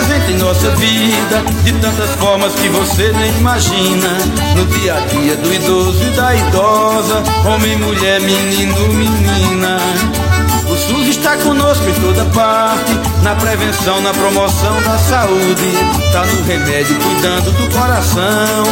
Presente em nossa vida de tantas formas que você nem imagina. No dia a dia do idoso e da idosa, homem, mulher, menino, menina. O SUS está conosco em toda parte, na prevenção, na promoção da saúde. Tá no remédio, cuidando do coração.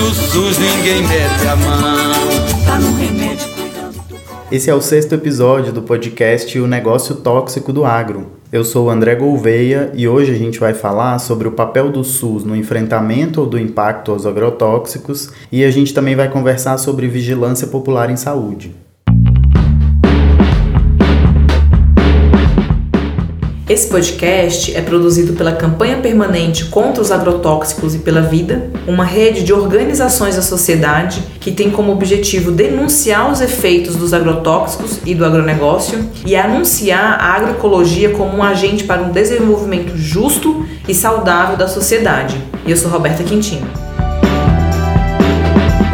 No SUS ninguém mete a mão. Tá no remédio, cuidando do coração. Esse é o sexto episódio do podcast O Negócio Tóxico do Agro. Eu sou o André Gouveia e hoje a gente vai falar sobre o papel do SUS no enfrentamento do impacto aos agrotóxicos e a gente também vai conversar sobre vigilância popular em saúde. Esse podcast é produzido pela Campanha Permanente contra os Agrotóxicos e pela Vida, uma rede de organizações da sociedade que tem como objetivo denunciar os efeitos dos agrotóxicos e do agronegócio e anunciar a agroecologia como um agente para um desenvolvimento justo e saudável da sociedade. Eu sou Roberta Quintino.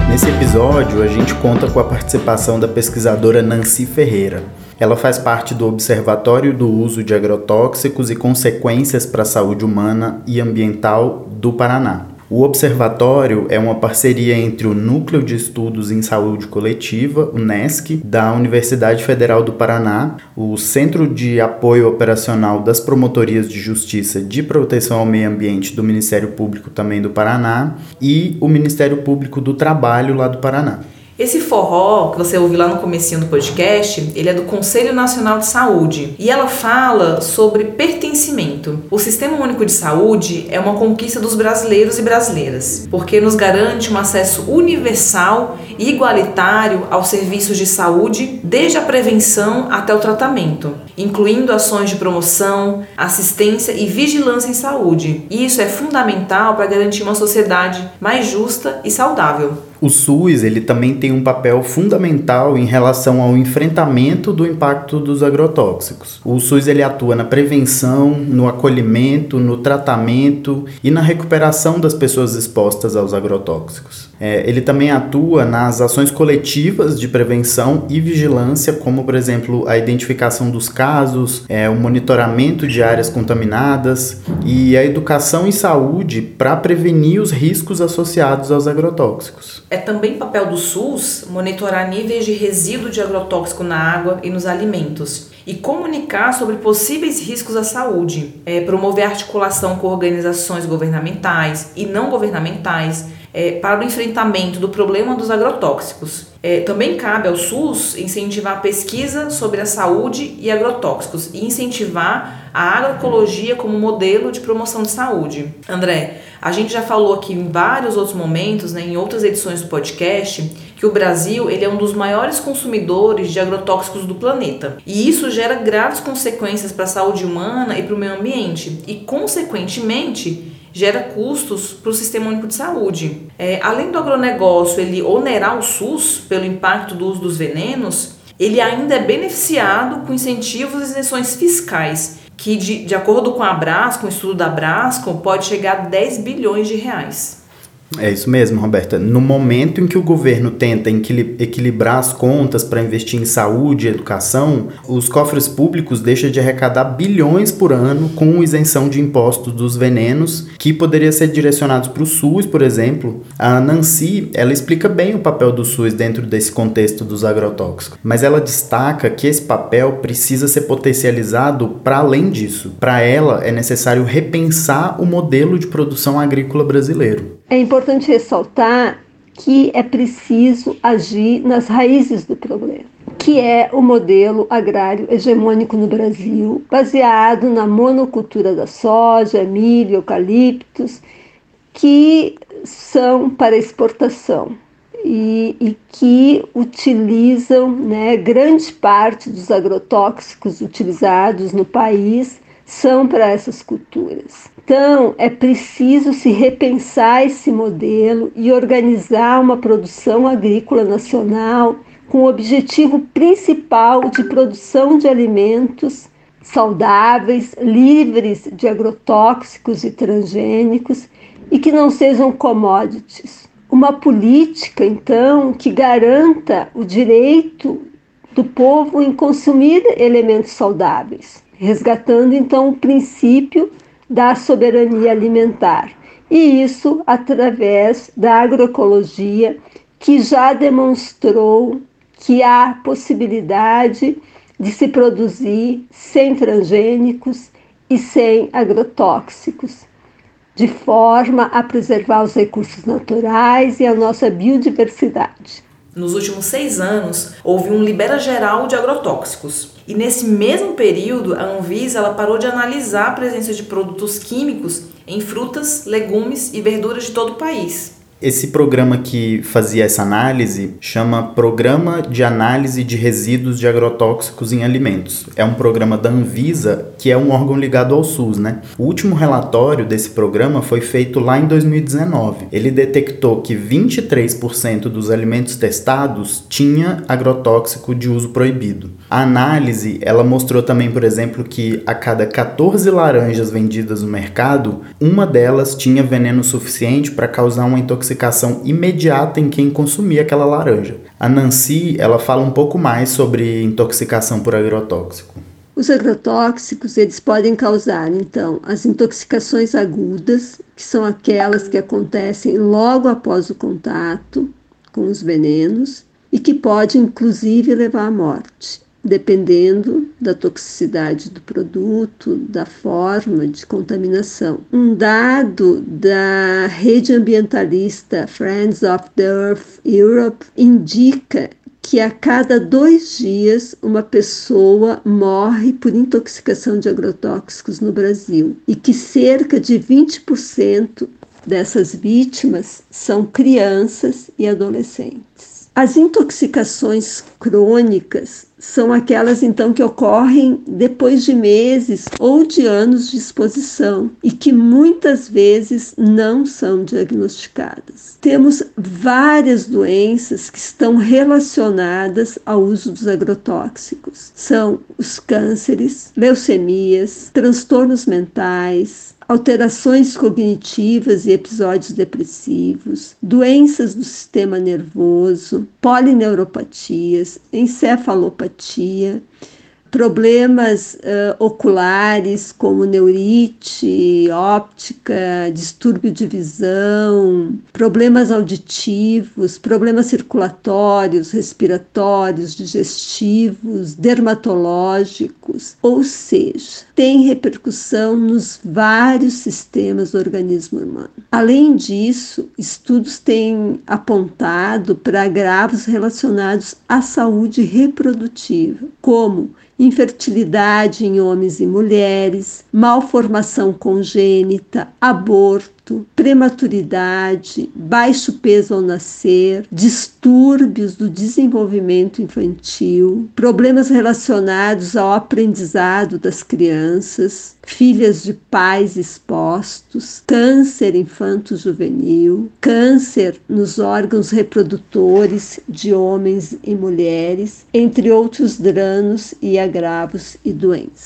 Nesse episódio, a gente conta com a participação da pesquisadora Nancy Ferreira. Ela faz parte do Observatório do Uso de Agrotóxicos e Consequências para a Saúde Humana e Ambiental do Paraná. O observatório é uma parceria entre o Núcleo de Estudos em Saúde Coletiva, o NESC, da Universidade Federal do Paraná, o Centro de Apoio Operacional das Promotorias de Justiça de Proteção ao Meio Ambiente do Ministério Público também do Paraná e o Ministério Público do Trabalho lá do Paraná. Esse forró que você ouviu lá no comecinho do podcast, ele é do Conselho Nacional de Saúde e ela fala sobre pertencimento. O Sistema Único de Saúde é uma conquista dos brasileiros e brasileiras, porque nos garante um acesso universal e igualitário aos serviços de saúde, desde a prevenção até o tratamento, incluindo ações de promoção, assistência e vigilância em saúde. E isso é fundamental para garantir uma sociedade mais justa e saudável. O SUS ele também tem um papel fundamental em relação ao enfrentamento do impacto dos agrotóxicos. O SUS ele atua na prevenção, no acolhimento, no tratamento e na recuperação das pessoas expostas aos agrotóxicos. É, ele também atua nas ações coletivas de prevenção e vigilância, como por exemplo a identificação dos casos, é, o monitoramento de áreas contaminadas e a educação em saúde para prevenir os riscos associados aos agrotóxicos. É também papel do SUS monitorar níveis de resíduo de agrotóxico na água e nos alimentos e comunicar sobre possíveis riscos à saúde, é, promover articulação com organizações governamentais e não governamentais é, para o enfrentamento do problema dos agrotóxicos. É, também cabe ao SUS incentivar a pesquisa sobre a saúde e agrotóxicos e incentivar a agroecologia como modelo de promoção de saúde. André, a gente já falou aqui em vários outros momentos, né, em outras edições do podcast, que o Brasil ele é um dos maiores consumidores de agrotóxicos do planeta. E isso gera graves consequências para a saúde humana e para o meio ambiente. E, consequentemente, gera custos para o Sistema Único de Saúde. É, além do agronegócio ele onerar o SUS pelo impacto do uso dos venenos, ele ainda é beneficiado com incentivos e isenções fiscais, que de, de acordo com a Abrasco, o estudo da Abrasco, pode chegar a 10 bilhões de reais. É isso mesmo, Roberta. No momento em que o governo tenta equilibrar as contas para investir em saúde e educação, os cofres públicos deixam de arrecadar bilhões por ano com isenção de impostos dos venenos que poderia ser direcionados para o SUS, por exemplo. A Nancy, ela explica bem o papel do SUS dentro desse contexto dos agrotóxicos, mas ela destaca que esse papel precisa ser potencializado para além disso. Para ela, é necessário repensar o modelo de produção agrícola brasileiro. É importante ressaltar que é preciso agir nas raízes do problema, que é o modelo agrário hegemônico no Brasil, baseado na monocultura da soja, milho, eucaliptos, que são para exportação e, e que utilizam né, grande parte dos agrotóxicos utilizados no país são para essas culturas. Então, é preciso se repensar esse modelo e organizar uma produção agrícola nacional com o objetivo principal de produção de alimentos saudáveis, livres de agrotóxicos e transgênicos e que não sejam commodities. Uma política, então, que garanta o direito do povo em consumir elementos saudáveis, resgatando então o princípio da soberania alimentar. E isso através da agroecologia, que já demonstrou que há possibilidade de se produzir sem transgênicos e sem agrotóxicos, de forma a preservar os recursos naturais e a nossa biodiversidade. Nos últimos seis anos, houve um libera geral de agrotóxicos. E nesse mesmo período, a Anvisa ela parou de analisar a presença de produtos químicos em frutas, legumes e verduras de todo o país. Esse programa que fazia essa análise chama Programa de Análise de Resíduos de Agrotóxicos em Alimentos. É um programa da Anvisa, que é um órgão ligado ao SUS, né? O último relatório desse programa foi feito lá em 2019. Ele detectou que 23% dos alimentos testados tinha agrotóxico de uso proibido. A análise, ela mostrou também, por exemplo, que a cada 14 laranjas vendidas no mercado, uma delas tinha veneno suficiente para causar uma intoxicação intoxicação imediata em quem consumia aquela laranja. A Nancy, ela fala um pouco mais sobre intoxicação por agrotóxico. Os agrotóxicos, eles podem causar, então, as intoxicações agudas, que são aquelas que acontecem logo após o contato com os venenos e que pode inclusive levar à morte dependendo da toxicidade do produto, da forma de contaminação. Um dado da rede ambientalista Friends of the Earth Europe indica que a cada dois dias uma pessoa morre por intoxicação de agrotóxicos no Brasil e que cerca de 20% dessas vítimas são crianças e adolescentes. As intoxicações crônicas são aquelas então que ocorrem depois de meses ou de anos de exposição e que muitas vezes não são diagnosticadas. Temos várias doenças que estão relacionadas ao uso dos agrotóxicos. São os cânceres, leucemias, transtornos mentais, alterações cognitivas e episódios depressivos, doenças do sistema nervoso, polineuropatias, encefalopatia, problemas uh, oculares como neurite, óptica, distúrbio de visão, problemas auditivos, problemas circulatórios, respiratórios, digestivos, dermatológicos, ou seja, tem repercussão nos vários sistemas do organismo humano. Além disso, estudos têm apontado para agravos relacionados à saúde reprodutiva, como infertilidade em homens e mulheres, malformação congênita, aborto, prematuridade, baixo peso ao nascer, distúrbios do desenvolvimento infantil, problemas relacionados ao aprendizado das crianças, filhas de pais expostos, câncer infanto-juvenil, câncer nos órgãos reprodutores de homens e mulheres, entre outros danos e agravos e doenças.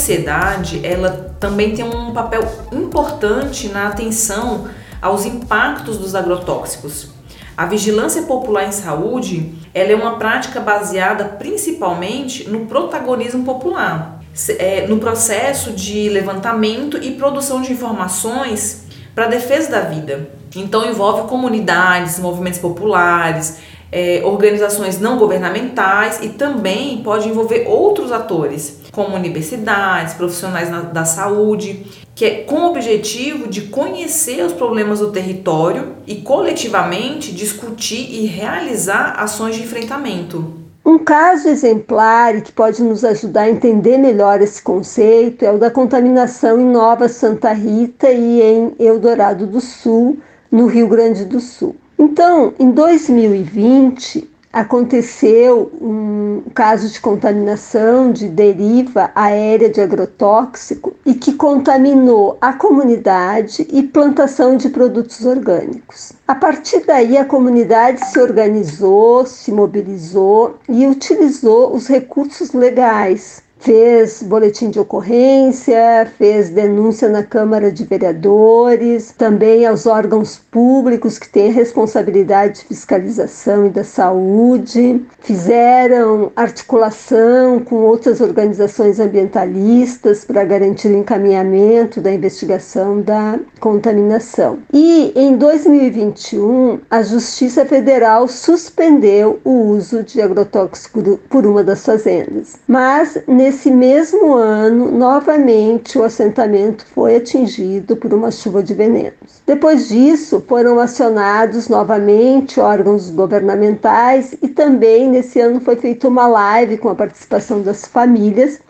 Sociedade, ela também tem um papel importante na atenção aos impactos dos agrotóxicos. A vigilância popular em saúde, ela é uma prática baseada principalmente no protagonismo popular, é, no processo de levantamento e produção de informações para a defesa da vida. Então envolve comunidades, movimentos populares, é, organizações não governamentais e também pode envolver outros atores, como universidades, profissionais na, da saúde, que é com o objetivo de conhecer os problemas do território e coletivamente discutir e realizar ações de enfrentamento. Um caso exemplar que pode nos ajudar a entender melhor esse conceito é o da contaminação em Nova Santa Rita e em Eldorado do Sul, no Rio Grande do Sul. Então, em 2020, aconteceu um caso de contaminação de deriva aérea de agrotóxico e que contaminou a comunidade e plantação de produtos orgânicos. A partir daí, a comunidade se organizou, se mobilizou e utilizou os recursos legais fez boletim de ocorrência, fez denúncia na Câmara de Vereadores, também aos órgãos públicos que têm responsabilidade de fiscalização e da saúde, fizeram articulação com outras organizações ambientalistas para garantir o encaminhamento da investigação da contaminação. E em 2021, a Justiça Federal suspendeu o uso de agrotóxico por uma das fazendas. Mas Nesse mesmo ano, novamente o assentamento foi atingido por uma chuva de venenos. Depois disso, foram acionados novamente órgãos governamentais e também nesse ano foi feita uma live com a participação das famílias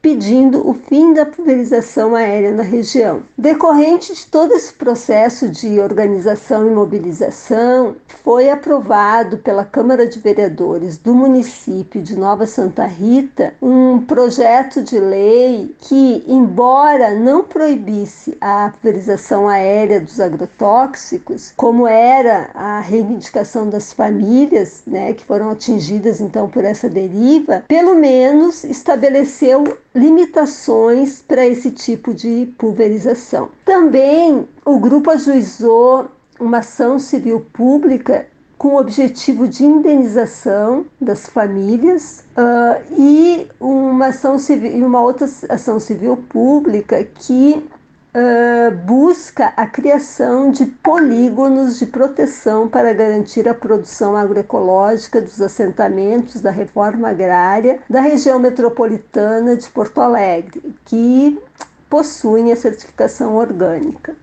pedindo o fim da pulverização aérea na região. Decorrente de todo esse processo de organização e mobilização, foi aprovado pela Câmara de Vereadores do município de Nova Santa Rita um projeto de lei que, embora não proibisse a pulverização aérea dos agrotóxicos, como era a reivindicação das famílias, né, que foram atingidas então por essa deriva, pelo menos estabeleceu limitações para esse tipo de pulverização. Também o grupo ajuizou uma ação civil pública com o objetivo de indenização das famílias uh, e uma ação civil, uma outra ação civil pública que uh, busca a criação de polígonos de proteção para garantir a produção agroecológica dos assentamentos da reforma agrária da região metropolitana de Porto Alegre, que possuem a certificação orgânica.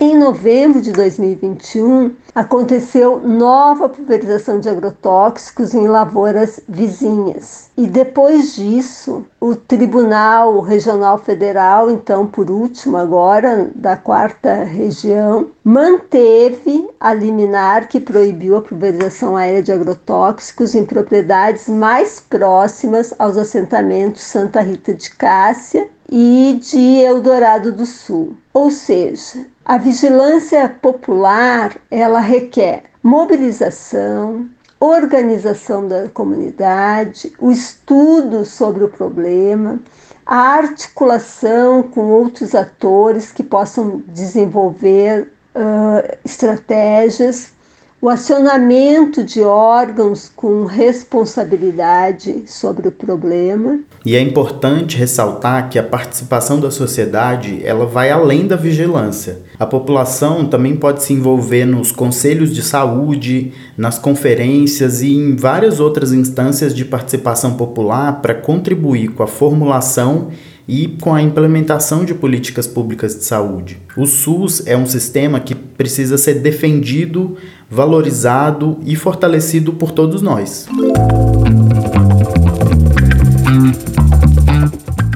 Em novembro de 2021, aconteceu nova pulverização de agrotóxicos em lavouras vizinhas. E depois disso, o Tribunal Regional Federal, então por último agora, da quarta região, manteve a liminar que proibiu a pulverização aérea de agrotóxicos em propriedades mais próximas aos assentamentos Santa Rita de Cássia e de Eldorado do Sul. Ou seja, a vigilância popular, ela requer mobilização, organização da comunidade, o estudo sobre o problema, a articulação com outros atores que possam desenvolver uh, estratégias o acionamento de órgãos com responsabilidade sobre o problema. E é importante ressaltar que a participação da sociedade ela vai além da vigilância. A população também pode se envolver nos conselhos de saúde, nas conferências e em várias outras instâncias de participação popular para contribuir com a formulação e com a implementação de políticas públicas de saúde. O SUS é um sistema que precisa ser defendido, valorizado e fortalecido por todos nós.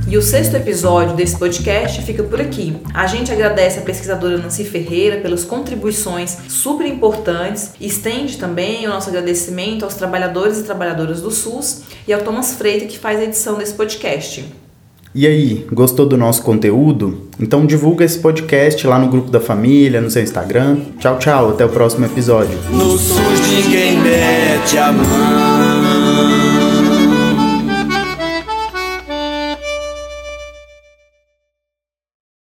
E o sexto episódio desse podcast fica por aqui. A gente agradece a pesquisadora Nancy Ferreira pelas contribuições super importantes estende também o nosso agradecimento aos trabalhadores e trabalhadoras do SUS e ao Thomas Freita que faz a edição desse podcast. E aí, gostou do nosso conteúdo? Então divulga esse podcast lá no grupo da família, no seu Instagram. Tchau, tchau, até o próximo episódio.